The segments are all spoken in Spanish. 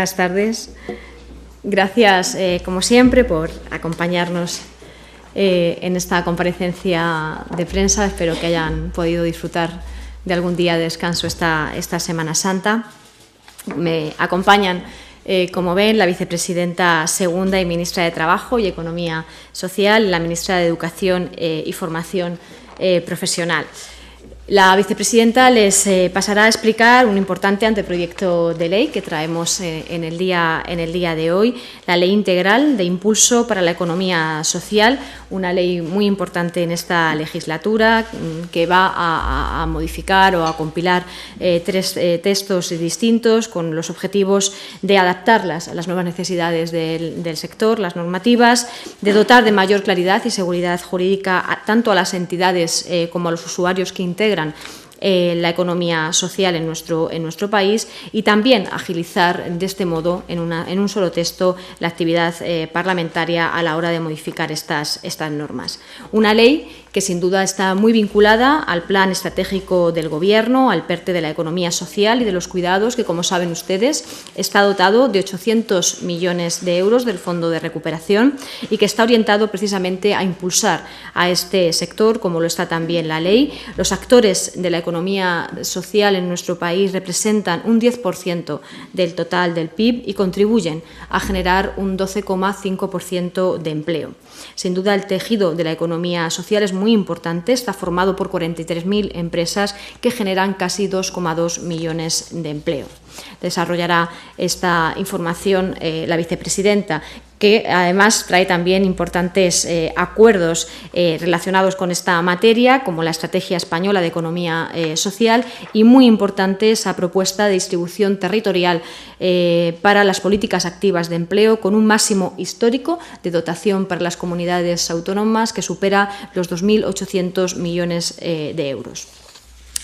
Buenas tardes. Gracias, eh, como siempre, por acompañarnos eh, en esta comparecencia de prensa. Espero que hayan podido disfrutar de algún día de descanso esta, Semana Santa. Me acompañan, eh, como ven, la vicepresidenta segunda y ministra de Trabajo y Economía Social, la ministra de Educación y Formación Profesional. La vicepresidenta les eh, pasará a explicar un importante anteproyecto de ley que traemos eh, en, el día, en el día de hoy, la Ley Integral de Impulso para la Economía Social, una ley muy importante en esta legislatura mm, que va a, modificar o a compilar eh, tres textos distintos con los objetivos de adaptarlas a las nuevas necesidades del, del, sector, las normativas, de dotar de mayor claridad y seguridad jurídica tanto a las entidades como a los usuarios que integran eh, la economía social en nuestro, en nuestro país y también agilizar de este modo, en, un solo texto, la actividad eh, parlamentaria a la hora de modificar estas, estas normas. Una ley que sin duda está muy vinculada al plan estratégico del Gobierno, al PERTE de la economía social y de los cuidados, que como saben ustedes está dotado de 800 millones de euros del Fondo de Recuperación y que está orientado precisamente a impulsar a este sector, como lo está también la ley. Los actores de la economía social en nuestro país representan un 10% del total del PIB y contribuyen a generar un 12,5% de empleo. Sin duda, el tejido de la economía social es muy importante, está formado por 43.000 empresas que generan casi 2,2 millones de empleo. Desarrollará esta información eh, la vicepresidenta, que además trae también importantes eh, acuerdos eh, relacionados con esta materia, como la Estrategia Española de Economía Social y muy importante esa propuesta de distribución territorial para las políticas activas de empleo con un máximo histórico de dotación para las comunidades autónomas que supera los 2.800 millones de euros.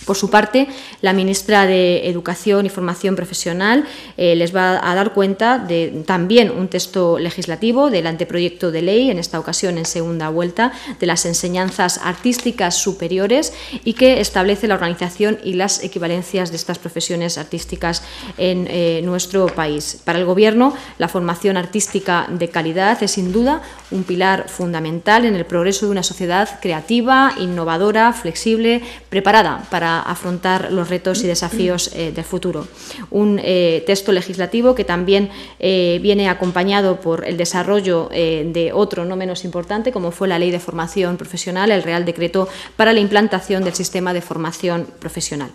Por su parte, la ministra de Educación y Formación Profesional eh, les va a dar cuenta de también un texto legislativo del anteproyecto de ley, en esta ocasión en segunda vuelta, de las enseñanzas artísticas superiores y que establece la organización y las equivalencias de estas profesiones artísticas en eh, nuestro país. Para el Gobierno, la formación artística de calidad es sin duda un pilar fundamental en el progreso de una sociedad creativa, innovadora, flexible, preparada para afrontar los retos y desafíos eh, del futuro. Un eh, texto legislativo que también eh, viene acompañado por el desarrollo de otro no menos importante, como fue la Ley de Formación Profesional, el Real Decreto para la implantación del sistema de formación profesional.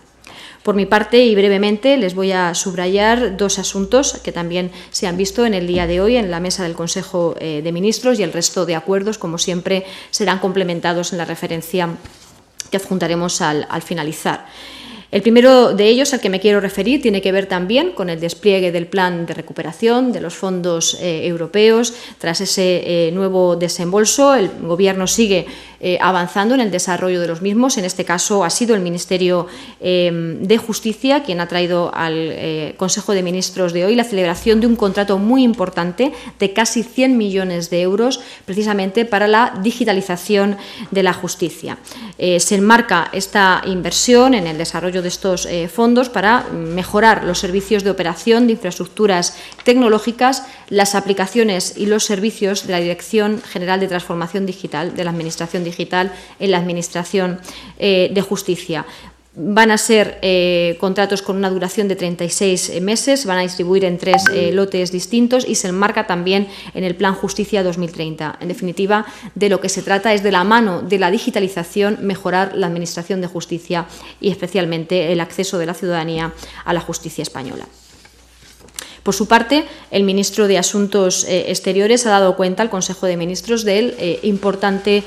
Por mi parte, y brevemente, les voy a subrayar dos asuntos que también se han visto en el día de hoy en la mesa del Consejo de Ministros y el resto de acuerdos, como siempre, serán complementados en la referencia que adjuntaremos al, finalizar. El primero de ellos, al que me quiero referir, tiene que ver también con el despliegue del plan de recuperación de los fondos eh, europeos. Tras ese eh, nuevo desembolso, el Gobierno sigue eh, avanzando en el desarrollo de los mismos. En este caso, ha sido el Ministerio de Justicia quien ha traído al Consejo de Ministros de hoy la celebración de un contrato muy importante de casi 100 millones de euros, precisamente para la digitalización de la justicia. se enmarca esta inversión en el desarrollo de estos eh, fondos para mejorar los servicios de operación de infraestructuras tecnológicas, las aplicaciones y los servicios de la Dirección General de Transformación Digital, de la Administración Digital en la Administración eh, de Justicia. Van a ser eh, contratos con una duración de 36 meses, van a distribuir en tres eh, lotes distintos y se enmarca también en el Plan Justicia 2030. En definitiva, de lo que se trata es de la mano de la digitalización mejorar la Administración de Justicia y especialmente el acceso de la ciudadanía a la justicia española. Por su parte, el ministro de Asuntos eh, Exteriores ha dado cuenta al Consejo de Ministros del importante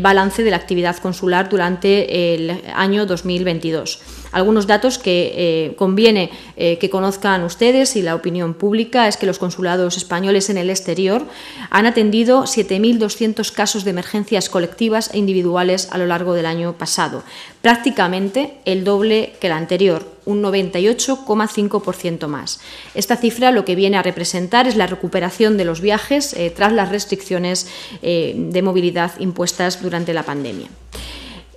balance de la actividad consular durante el año 2022 algunos datos que eh, conviene eh, que conozcan ustedes y la opinión pública es que los consulados españoles en el exterior han atendido 7.200 casos de emergencias colectivas e individuales a lo largo del año pasado, prácticamente el doble que el anterior, un 98,5% más. Esta cifra lo que viene a representar es la recuperación de los viajes eh, tras las restricciones de movilidad impuestas durante la pandemia.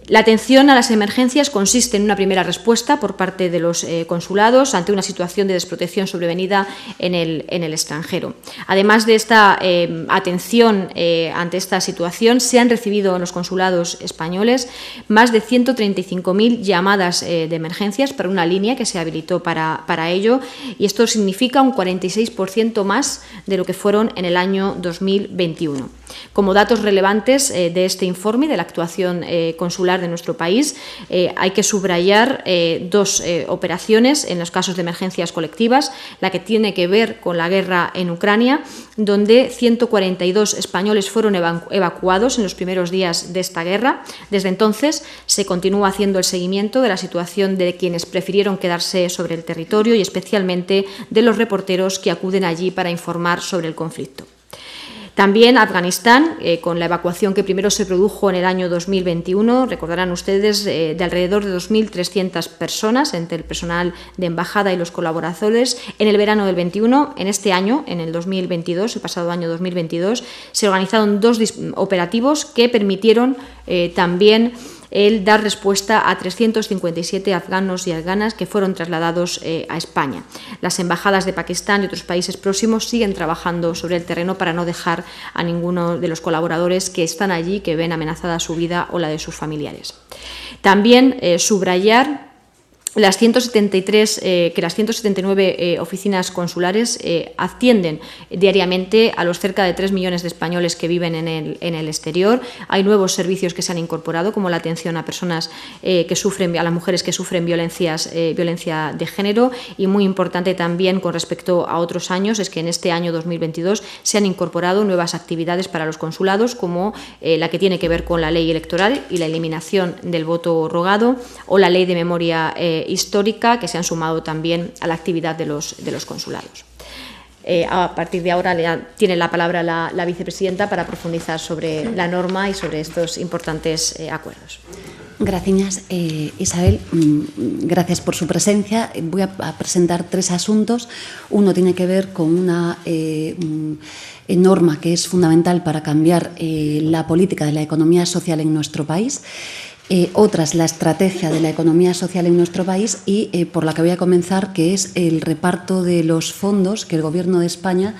La atención a las emergencias consiste en una primera respuesta por parte de los eh, consulados ante una situación de desprotección sobrevenida en el, extranjero. Además de esta eh, atención eh, ante esta situación, se han recibido en los consulados españoles más de 135.000 llamadas de emergencias para una línea que se habilitó para, para ello y esto significa un 46% más de lo que fueron en el año 2021. Como datos relevantes de este informe de la actuación consular de nuestro país, eh, hay que subrayar eh, dos eh, operaciones en los casos de emergencias colectivas, la que tiene que ver con la guerra en Ucrania, donde 142 españoles fueron evacuados en los primeros días de esta guerra. Desde entonces se continúa haciendo el seguimiento de la situación de quienes prefirieron quedarse sobre el territorio y especialmente de los reporteros que acuden allí para informar sobre el conflicto. También Afganistán, eh, con la evacuación que primero se produjo en el año 2021, recordarán ustedes, eh, de alrededor de 2.300 personas entre el personal de embajada y los colaboradores. En el verano del 21, en este año, en el 2022, el pasado año 2022, se organizaron dos operativos que permitieron eh, también el dar respuesta a 357 afganos y afganas que fueron trasladados eh, a España. Las embajadas de Pakistán y otros países próximos siguen trabajando sobre el terreno para no dejar a ninguno de los colaboradores que están allí, que ven amenazada su vida o la de sus familiares. También eh, subrayar las 173, eh, que las 179 eh, oficinas consulares eh, atienden diariamente a los cerca de 3 millones de españoles que viven en el, en el exterior. Hay nuevos servicios que se han incorporado, como la atención a personas que sufren, a las mujeres que sufren violencias, violencia de género. Y muy importante también con respecto a otros años es que en este año 2022 se han incorporado nuevas actividades para los consulados, como la que tiene que ver con la ley electoral y la eliminación del voto rogado o la ley de memoria histórica que se han sumado también a la actividad de los, de los consulados. Eh, a partir de ahora tiene la palabra la, vicepresidenta para profundizar sobre la norma y sobre estos importantes eh, acuerdos. Gracias, eh, Isabel. Mm, gracias por su presencia. Voy a, presentar tres asuntos. Uno tiene que ver con una mm, norma que es fundamental para cambiar la política de la economía social en nuestro país. Eh, otras la estrategia de la economía social en nuestro país y eh, por la que voy a comenzar, que es el reparto de los fondos que el Gobierno de España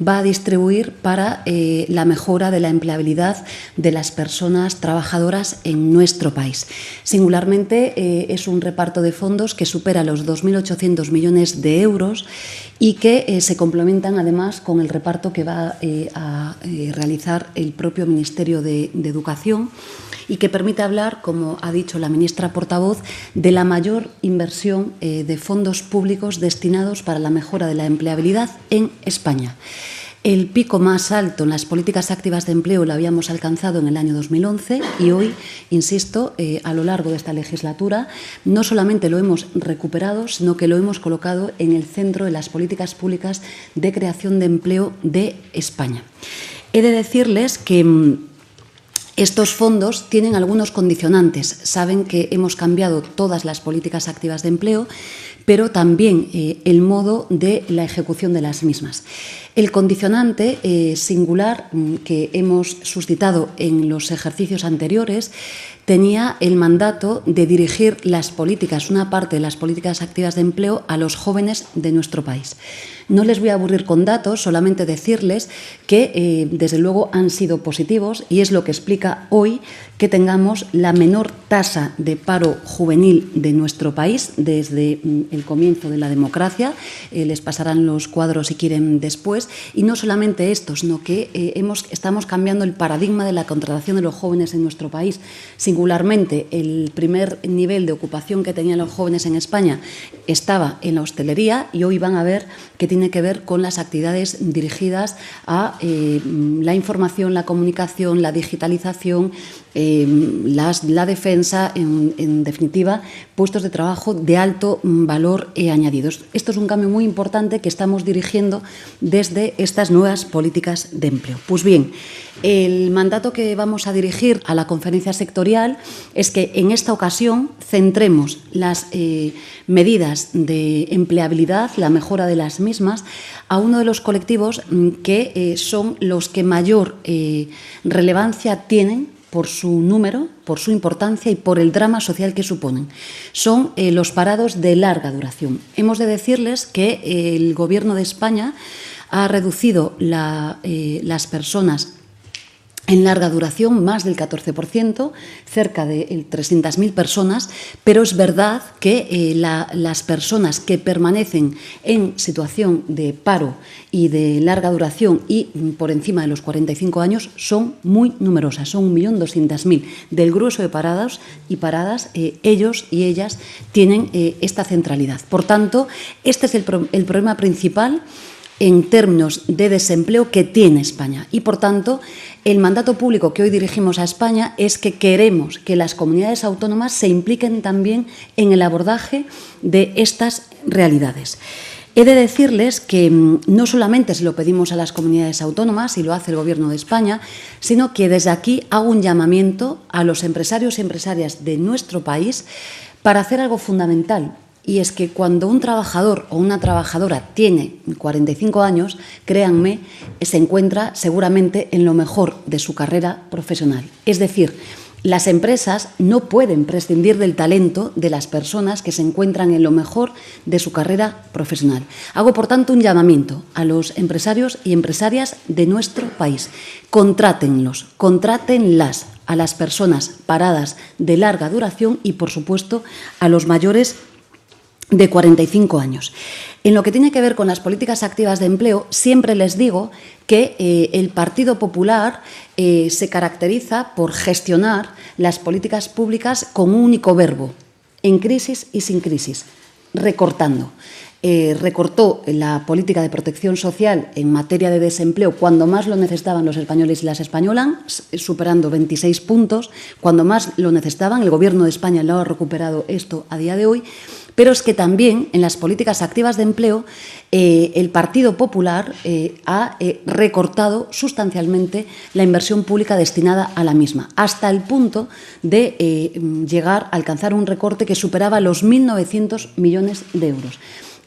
va a distribuir para eh, la mejora de la empleabilidad de las personas trabajadoras en nuestro país. Singularmente eh, es un reparto de fondos que supera los 2.800 millones de euros y que eh, se complementan además con el reparto que va a realizar el propio Ministerio de, de Educación y que permite hablar, como ha dicho la ministra portavoz, de la mayor inversión de fondos públicos destinados para la mejora de la empleabilidad en España. El pico más alto en las políticas activas de empleo lo habíamos alcanzado en el año 2011 y hoy, insisto, eh, a lo largo de esta legislatura, no solamente lo hemos recuperado, sino que lo hemos colocado en el centro de las políticas públicas de creación de empleo de España. He de decirles que mm, estos fondos tienen algunos condicionantes. Saben que hemos cambiado todas las políticas activas de empleo pero también eh, el modo de la ejecución de las mismas. El condicionante eh, singular mm, que hemos suscitado en los ejercicios anteriores tenía el mandato de dirigir las políticas, una parte de las políticas activas de empleo, a los jóvenes de nuestro país. No les voy a aburrir con datos, solamente decirles que, eh, desde luego, han sido positivos y es lo que explica hoy que tengamos la menor tasa de paro juvenil de nuestro país desde mm, el comienzo de la democracia. Eh, les pasarán los cuadros si quieren después. Y no solamente esto, sino que eh, estamos cambiando el paradigma de la contratación de los jóvenes en nuestro país. Singularmente, el primer nivel de ocupación que tenían los jóvenes en España estaba en la hostelería y hoy van a ver que tiene que ver con las actividades dirigidas a eh, la información, la comunicación, la digitalización, eh, la defensa, en, definitiva, puestos de trabajo de alto valor e añadidos. Esto es un cambio muy importante que estamos dirigiendo desde estas nuevas políticas de empleo. Pues bien, el mandato que vamos a dirigir a la conferencia sectorial es que en esta ocasión centremos las eh, medidas de empleabilidad, la mejora de las mismas, a uno de los colectivos mm, que eh, son los que mayor relevancia tienen por su número, por su importancia y por el drama social que suponen. Son eh, los parados de larga duración. Hemos de decirles que eh, el Gobierno de España ha reducido eh, las personas en larga duración, más del 14%, cerca de 300.000 eh, personas, pero es verdad que eh, las personas que permanecen en situación de paro y de larga duración y mm, por encima de los 45 años son muy numerosas, son 1.200.000. Del grueso de paradas y paradas, eh, ellos y ellas tienen esta centralidad. Por tanto, este es el, el problema principal en términos de desempleo que tiene España. Y, por tanto, el mandato público que hoy dirigimos a España es que queremos que las comunidades autónomas se impliquen también en el abordaje de estas realidades. He de decirles que mm, no solamente se lo pedimos a las comunidades autónomas y lo hace el Gobierno de España, sino que desde aquí hago un llamamiento a los empresarios y empresarias de nuestro país para hacer algo fundamental y es que cuando un trabajador o una trabajadora tiene 45 años, créanme, se encuentra seguramente en lo mejor de su carrera profesional. Es decir, las empresas no pueden prescindir del talento de las personas que se encuentran en lo mejor de su carrera profesional. Hago, por tanto, un llamamiento a los empresarios y empresarias de nuestro país. Contrátenlos, contrátenlas a las personas paradas de larga duración y, por supuesto, a los mayores de 45 años. En lo que tiene que ver con las políticas activas de empleo, siempre les digo que eh, el Partido Popular eh, se caracteriza por gestionar las políticas públicas con un único verbo, en crisis y sin crisis, recortando. Eh, recortó la política de protección social en materia de desempleo cuando más lo necesitaban los españoles y las españolas, superando 26 puntos. Cuando más lo necesitaban, el Gobierno de España lo ha recuperado esto a día de hoy. Pero es que también en las políticas activas de empleo eh, el Partido Popular eh, ha eh, recortado sustancialmente la inversión pública destinada a la misma, hasta el punto de llegar a alcanzar un recorte que superaba los 1.900 millones de euros.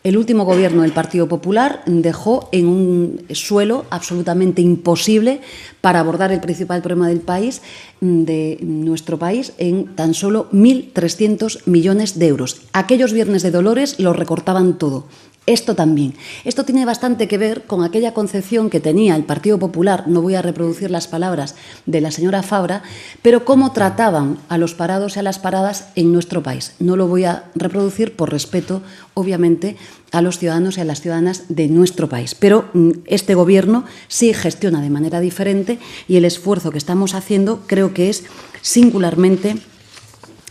El último gobierno del Partido Popular dejó en un suelo absolutamente imposible para abordar el principal problema del país, de nuestro país, en tan solo 1.300 millones de euros. Aquellos viernes de Dolores lo recortaban todo. Esto también. Esto tiene bastante que ver con aquella concepción que tenía el Partido Popular, no voy a reproducir las palabras de la señora Fabra, pero cómo trataban a los parados y a las paradas en nuestro país. No lo voy a reproducir por respeto, obviamente, a los ciudadanos y a las ciudadanas de nuestro país. Pero mm, este Gobierno sí gestiona de manera diferente y el esfuerzo que estamos haciendo creo que es singularmente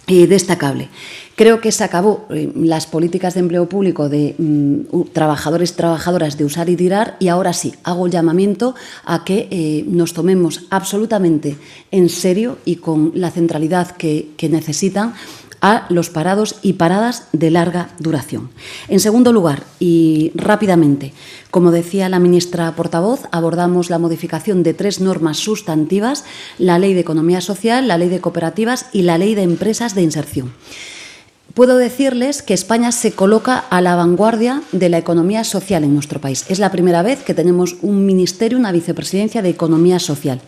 eh, destacable. Creo que se acabó eh, las políticas de empleo público de mm, trabajadores y trabajadoras de usar y tirar y ahora sí, hago el llamamiento a que eh, nos tomemos absolutamente en serio y con la centralidad que, que necesitan a los parados y paradas de larga duración. En segundo lugar, y rápidamente, como decía la ministra portavoz, abordamos la modificación de tres normas sustantivas, la Ley de Economía Social, la Ley de Cooperativas y la Ley de Empresas de Inserción. Puedo decirles que España se coloca a la vanguardia de la economía social en nuestro país. Es la primera vez que tenemos un ministerio, una vicepresidencia de economía social.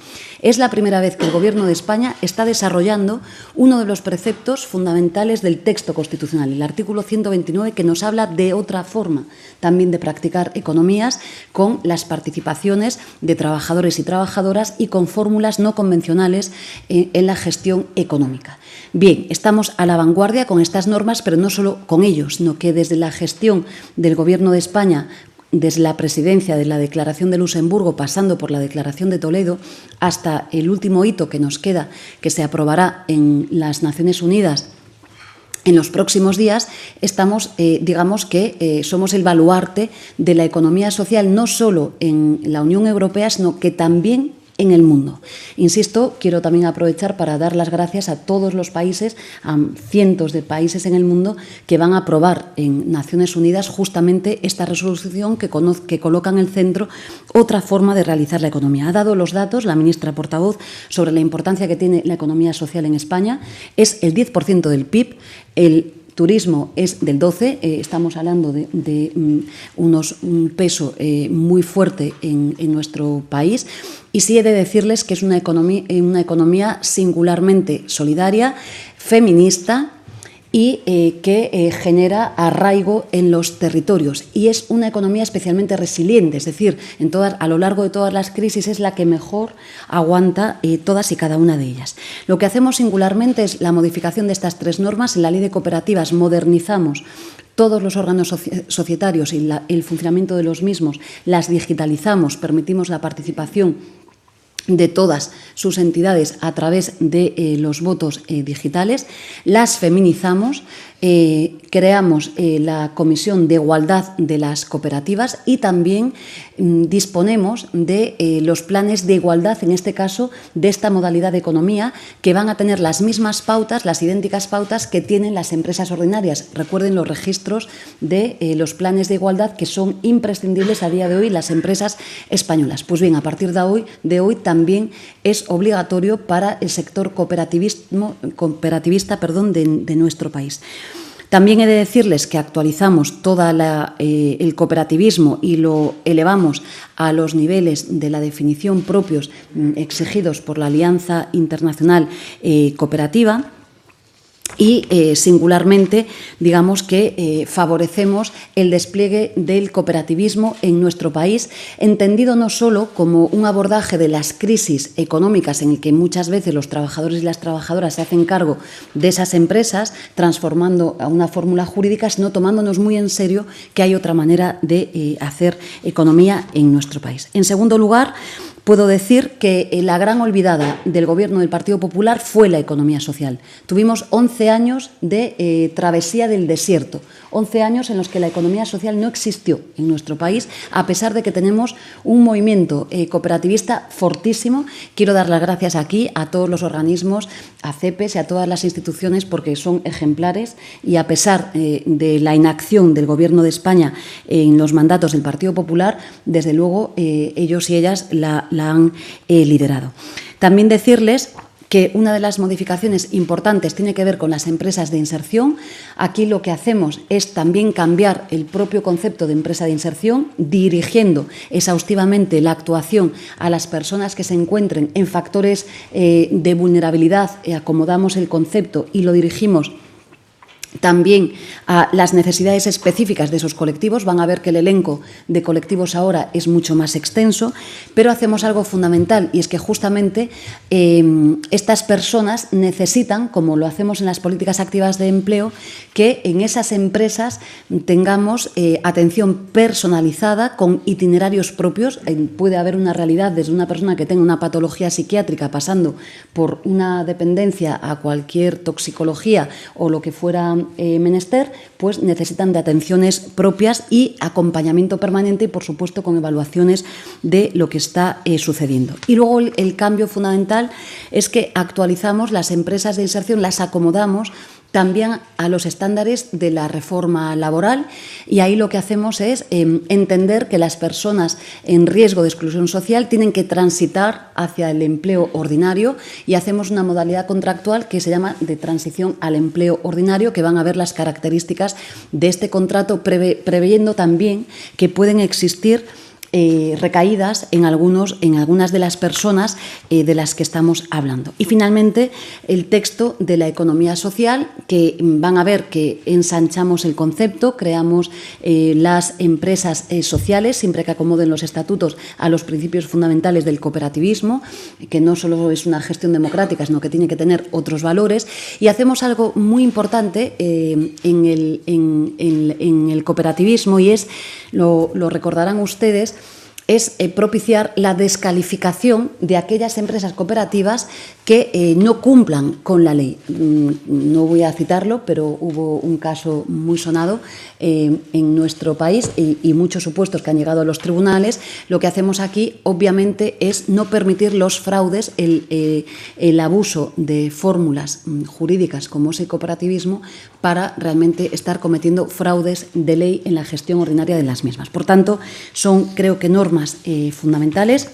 Es la primera vez que el Gobierno de España está desarrollando uno de los preceptos fundamentales del texto constitucional, el artículo 129, que nos habla de otra forma también de practicar economías con las participaciones de trabajadores y trabajadoras y con fórmulas no convencionales eh, en la gestión económica. Bien, estamos a la vanguardia con estas normas, pero no solo con ellos, sino que desde la gestión del Gobierno de España desde la presidencia de la Declaración de Luxemburgo, pasando por la Declaración de Toledo, hasta el último hito que nos queda, que se aprobará en las Naciones Unidas en los próximos días, estamos, eh, digamos que eh, somos el baluarte de la economía social, no solo en la Unión Europea, sino que también en el mundo. Insisto, quiero también aprovechar para dar las gracias a todos los países, a cientos de países en el mundo que van a aprobar en Naciones Unidas justamente esta resolución que, que coloca en el centro otra forma de realizar la economía. Ha dado los datos la ministra portavoz sobre la importancia que tiene la economía social en España. Es el 10% del PIB, el turismo es del 12, eh, estamos hablando de, mm, unos, un peso eh, muy fuerte en, nuestro país. Y sí he de decirles que es una economía, una economía singularmente solidaria, feminista, y eh, que eh, genera arraigo en los territorios. Y es una economía especialmente resiliente, es decir, en todas, a lo largo de todas las crisis es la que mejor aguanta eh, todas y cada una de ellas. Lo que hacemos singularmente es la modificación de estas tres normas. En la ley de cooperativas modernizamos todos los órganos societarios y el funcionamiento de los mismos, las digitalizamos, permitimos la participación de todas sus entidades a través de eh, los votos eh, digitales, las feminizamos eh, creamos eh, la Comisión de Igualdad de las Cooperativas y también mm, disponemos de eh, los planes de igualdad, en este caso, de esta modalidad de economía, que van a tener las mismas pautas, las idénticas pautas que tienen las empresas ordinarias. Recuerden los registros de los planes de igualdad que son imprescindibles a día de hoy las empresas españolas. Pues bien, a partir de hoy, de hoy también es obligatorio para el sector cooperativista perdón, de nuestro país. También he de decirles que actualizamos todo eh, el cooperativismo y lo elevamos a los niveles de la definición propios mm, exigidos por la Alianza Internacional eh, Cooperativa y eh, singularmente, digamos que eh, favorecemos el despliegue del cooperativismo en nuestro país, entendido no solo como un abordaje de las crisis económicas en el que muchas veces los trabajadores y las trabajadoras se hacen cargo de esas empresas, transformando a una fórmula jurídica, sino tomándonos muy en serio que hay otra manera de eh, hacer economía en nuestro país. En segundo lugar, Puedo decir que eh, la gran olvidada del Gobierno del Partido Popular fue la economía social. Tuvimos 11 años de eh, travesía del desierto, 11 años en los que la economía social no existió en nuestro país, a pesar de que tenemos un movimiento eh, cooperativista fortísimo. Quiero dar las gracias aquí a todos los organismos, a CEPES y a todas las instituciones porque son ejemplares y a pesar de la inacción del Gobierno de España en los mandatos del Partido Popular, desde luego ellos y ellas la la han eh, liderado. También decirles que una de las modificaciones importantes tiene que ver con las empresas de inserción. Aquí lo que hacemos es también cambiar el propio concepto de empresa de inserción, dirigiendo exhaustivamente la actuación a las personas que se encuentren en factores eh, de vulnerabilidad. acomodamos el concepto y lo dirigimos también a las necesidades específicas de esos colectivos. Van a ver que el elenco de colectivos ahora es mucho más extenso, pero hacemos algo fundamental y es que justamente em, estas personas necesitan, como lo hacemos en las políticas activas de empleo, que en esas empresas tengamos eh, atención personalizada con itinerarios propios. puede haber una realidad desde una persona que tenga una patología psiquiátrica pasando por una dependencia a cualquier toxicología o lo que fuera eh, menester, pues necesitan de atenciones propias y acompañamiento permanente y, por supuesto, con evaluaciones de lo que está eh, sucediendo. Y luego el cambio fundamental es que actualizamos las empresas de inserción, las acomodamos también a los estándares de la reforma laboral. Y ahí lo que hacemos es em, entender que las personas en riesgo de exclusión social tienen que transitar hacia el empleo ordinario y hacemos una modalidad contractual que se llama de transición al empleo ordinario que van a ver las características de este contrato preveyendo también que pueden existir eh, recaídas en, algunos, en algunas de las personas eh, de las que estamos hablando. Y finalmente, el texto de la economía social, que van a ver que ensanchamos el concepto, creamos eh, las empresas sociales, siempre que acomoden los estatutos a los principios fundamentales del cooperativismo, que no solo es una gestión democrática, sino que tiene que tener otros valores. Y hacemos algo muy importante en el, en, el, cooperativismo y es, lo recordarán ustedes, es eh, propiciar la descalificación de aquellas empresas cooperativas que eh, no cumplan con la ley. Mm, no voy a citarlo, pero hubo un caso muy sonado eh, en nuestro país y, muchos supuestos que han llegado a los tribunales. Lo que hacemos aquí, obviamente, es no permitir los fraudes, el, el abuso de fórmulas mm, jurídicas como ese cooperativismo para realmente estar cometiendo fraudes de ley en la gestión ordinaria de las mismas. Por tanto, son, creo que, normas eh, fundamentales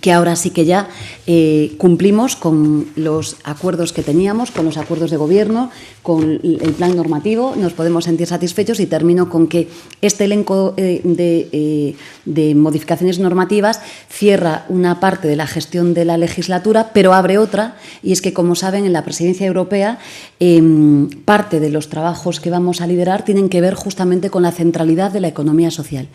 que ahora sí que ya eh, cumplimos con los acuerdos que teníamos, con los acuerdos de gobierno, con el plan normativo, nos podemos sentir satisfechos y termino con que este elenco eh, eh, de, modificaciones normativas cierra una parte de la gestión de la legislatura, pero abre otra, y es que, como saben, en la presidencia europea em, parte de los trabajos que vamos a liderar tienen que ver justamente con la centralidad de la economía social.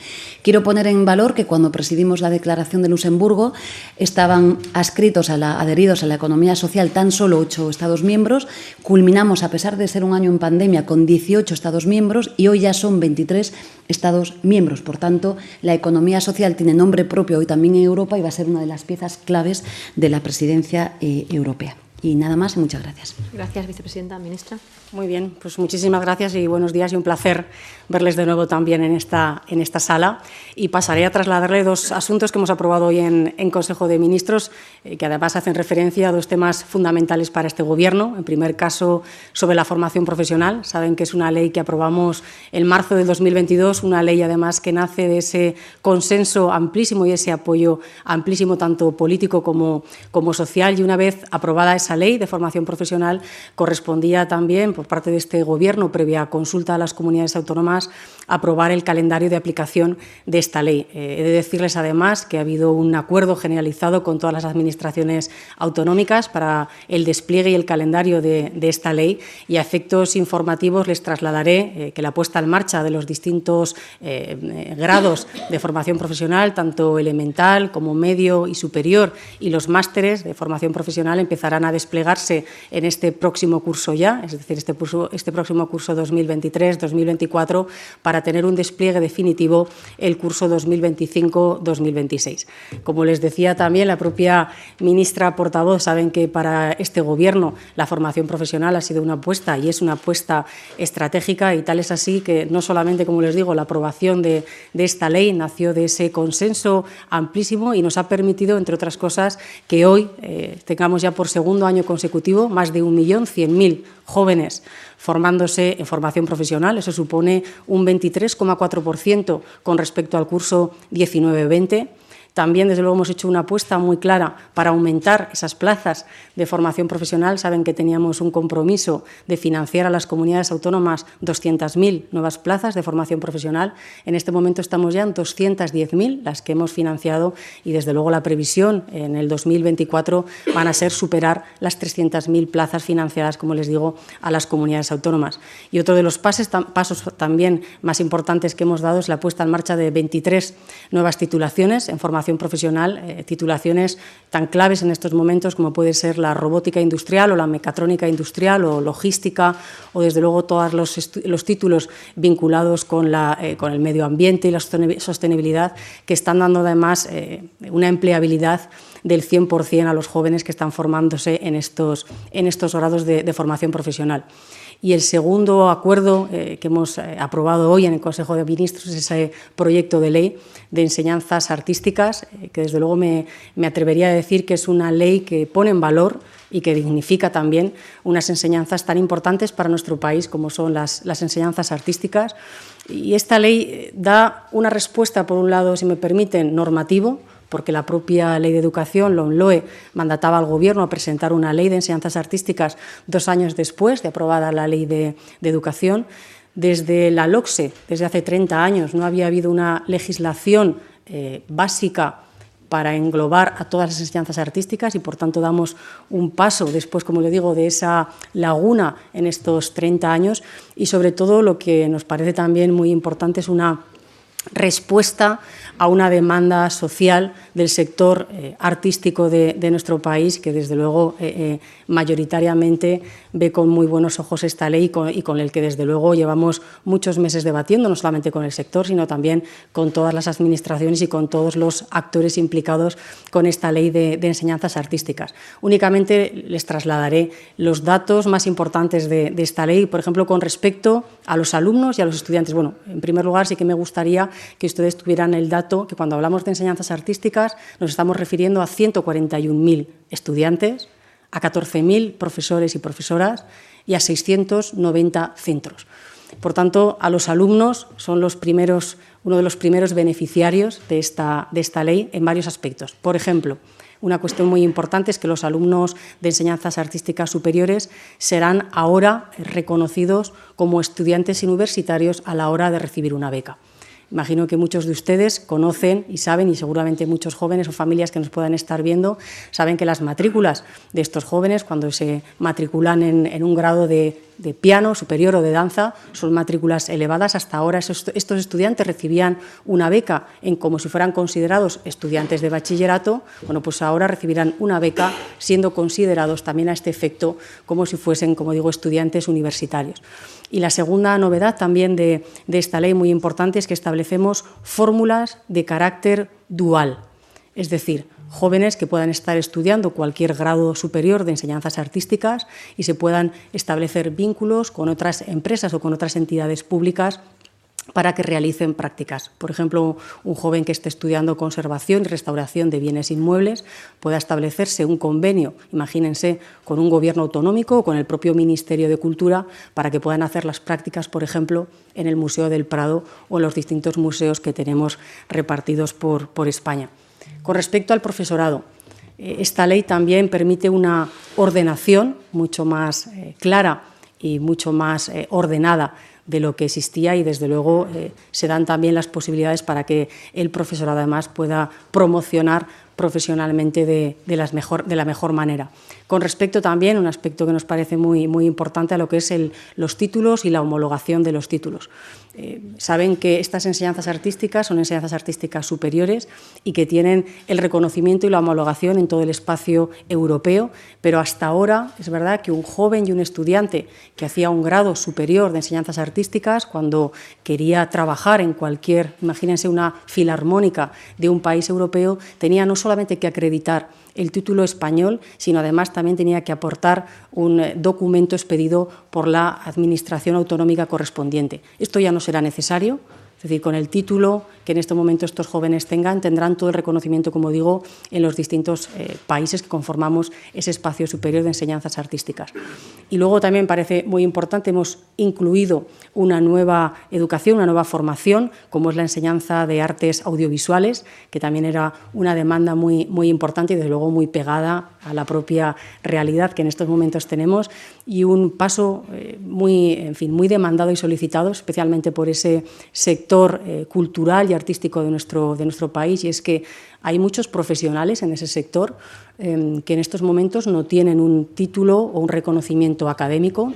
Quiero poner en valor que cuando presidimos la declaración de Luxemburgo, estaban adscritos a la, adheridos a la economía social tan solo ocho Estados miembros. Culminamos, a pesar de ser un año en pandemia, con 18 Estados miembros y hoy ya son 23 Estados miembros. Por tanto, la economía social tiene nombre propio hoy también en Europa y va a ser una de las piezas claves de la presidencia eh, europea. Y nada más, muchas gracias. Gracias, vicepresidenta. Ministra. Muy bien, pues muchísimas gracias y buenos días y un placer verles de nuevo también en esta, en esta sala. Y pasaré a trasladarle dos asuntos que hemos aprobado hoy en, en Consejo de Ministros, eh, que además hacen referencia a dos temas fundamentales para este Gobierno. En primer caso, sobre la formación profesional. Saben que es una ley que aprobamos en marzo de 2022, una ley además que nace de ese consenso amplísimo y ese apoyo amplísimo, tanto político como, como social. Y una vez aprobada esa ley de formación profesional, correspondía también, por parte de este Gobierno, previa consulta a las comunidades autónomas, aprobar el calendario de aplicación de esta ley. Eh, he de decirles, además, que ha habido un acuerdo generalizado con todas las administraciones autonómicas para el despliegue y el calendario de, esta ley y a efectos informativos les trasladaré eh, que la puesta en marcha de los distintos eh, grados de formación profesional, tanto elemental como medio y superior, y los másteres de formación profesional empezarán a desplegarse en este próximo curso ya, es decir, este este, próximo curso 2023-2024 para tener un despliegue definitivo el curso 2025-2026. Como les decía también la propia ministra portavoz, saben que para este Gobierno la formación profesional ha sido una apuesta y es una apuesta estratégica y tal es así que no solamente, como les digo, la aprobación de, esta ley nació de ese consenso amplísimo y nos ha permitido, entre otras cosas, que hoy eh, tengamos ya por segundo año consecutivo más de 1.100.000 jóvenes formándose en formación profesional. Eso supone un 23,4% con respecto al curso 19-20. También, desde luego, hemos hecho una apuesta muy clara para aumentar esas plazas de formación profesional. Saben que teníamos un compromiso de financiar a las comunidades autónomas 200.000 nuevas plazas de formación profesional. En este momento estamos ya en 210.000 las que hemos financiado y, desde luego, la previsión en el 2024 van a ser superar las 300.000 plazas financiadas, como les digo, a las comunidades autónomas. Y otro de los pasos, pasos también más importantes que hemos dado es la puesta en marcha de 23 nuevas titulaciones en formación profesional, eh, titulaciones tan claves en estos momentos como puede ser la robótica industrial o la mecatrónica industrial o logística o desde luego todos los, títulos vinculados con, la, eh, con, el medio ambiente y la sostenibilidad que están dando además eh, una empleabilidad del 100% a los jóvenes que están formándose en estos, en estos grados de formación profesional. Y el segundo acuerdo eh, que hemos eh, aprobado hoy en el Consejo de Ministros es ese proyecto de ley de enseñanzas artísticas, eh, que desde luego me, atrevería a decir que es una ley que pone en valor y que dignifica también unas enseñanzas tan importantes para nuestro país como son las, las enseñanzas artísticas. Y esta ley da una respuesta, por un lado, si me permiten, normativo, porque la propia ley de educación, la UNLOE, mandataba al Gobierno a presentar una ley de enseñanzas artísticas dos años después de aprobada la ley de, educación. Desde la LOCSE, desde hace 30 años, no había habido una legislación eh, básica para englobar a todas las enseñanzas artísticas y, por tanto, damos un paso después, como le digo, de esa laguna en estos 30 años y, sobre todo, lo que nos parece también muy importante es una respuesta a una demanda social del sector eh, artístico de, nuestro país, que desde luego eh, eh, mayoritariamente ve con muy buenos ojos esta ley y con, el que desde luego llevamos muchos meses debatiendo, no solamente con el sector, sino también con todas las administraciones y con todos los actores implicados con esta ley de, enseñanzas artísticas. Únicamente les trasladaré los datos más importantes de, de esta ley, por ejemplo, con respecto a los alumnos y a los estudiantes. Bueno, en primer lugar, sí que me gustaría que ustedes tuvieran el dato que cuando hablamos de enseñanzas artísticas nos estamos refiriendo a 141.000 estudiantes, a 14.000 profesores y profesoras y a 690 centros. Por tanto, a los alumnos son los primeros, uno de los primeros beneficiarios de esta, de esta ley en varios aspectos. Por ejemplo, una cuestión muy importante es que los alumnos de enseñanzas artísticas superiores serán ahora reconocidos como estudiantes universitarios a la hora de recibir una beca. Imagino que muchos de ustedes conocen y saben, y seguramente muchos jóvenes o familias que nos puedan estar viendo, saben que las matrículas de estos jóvenes, cuando se matriculan en, un grado de, piano superior o de danza, son matrículas elevadas. Hasta ahora estos estudiantes recibían una beca en como si fueran considerados estudiantes de bachillerato. Bueno, pues ahora recibirán una beca siendo considerados también a este efecto como si fuesen, como digo, estudiantes universitarios. Y la segunda novedad también de, esta ley muy importante es que establecemos fórmulas de carácter dual, es decir, jóvenes que puedan estar estudiando cualquier grado superior de enseñanzas artísticas y se puedan establecer vínculos con otras empresas o con otras entidades públicas para que realicen prácticas. Por ejemplo, un joven que esté estudiando conservación y restauración de bienes inmuebles pueda establecerse un convenio, imagínense, con un gobierno autonómico o con el propio Ministerio de Cultura para que puedan hacer las prácticas, por ejemplo, en el Museo del Prado o en los distintos museos que tenemos repartidos por, España. Con respecto al profesorado, eh, esta ley también permite una ordenación mucho más eh, clara y mucho más eh, ordenada de lo que existía y desde luego eh, se dan también las posibilidades para que el profesor además pueda promocionar profesionalmente de, las mejor, de la mejor manera. Con respecto también, un aspecto que nos parece muy, muy importante a lo que es el, los títulos y la homologación de los títulos. Eh, saben que estas enseñanzas artísticas son enseñanzas artísticas superiores y que tienen el reconocimiento y la homologación en todo el espacio europeo, pero hasta ahora es verdad que un joven y un estudiante que hacía un grado superior de enseñanzas artísticas, cuando quería trabajar en cualquier, imagínense una filarmónica de un país europeo, tenía no solamente que acreditar el título español, sino además también tenía que aportar un documento expedido por la Administración Autonómica correspondiente. Esto ya no será necesario, es decir, con el título que en este momento estos jóvenes tengan, tendrán todo el reconocimiento, como digo, en los distintos eh, países que conformamos ese espacio superior de enseñanzas artísticas. Y luego también parece muy importante, hemos incluido una nueva educación, una nueva formación, como es la enseñanza de artes audiovisuales, que también era una demanda muy, muy importante y, desde luego, muy pegada a la propia realidad que en estos momentos tenemos y un paso eh, muy, en fin, muy demandado y solicitado, especialmente por ese sector eh, cultural artístico de nuestro, de nuestro país, y es que hay muchos profesionales en ese sector em, que en estos momentos no tienen un título o un reconocimiento académico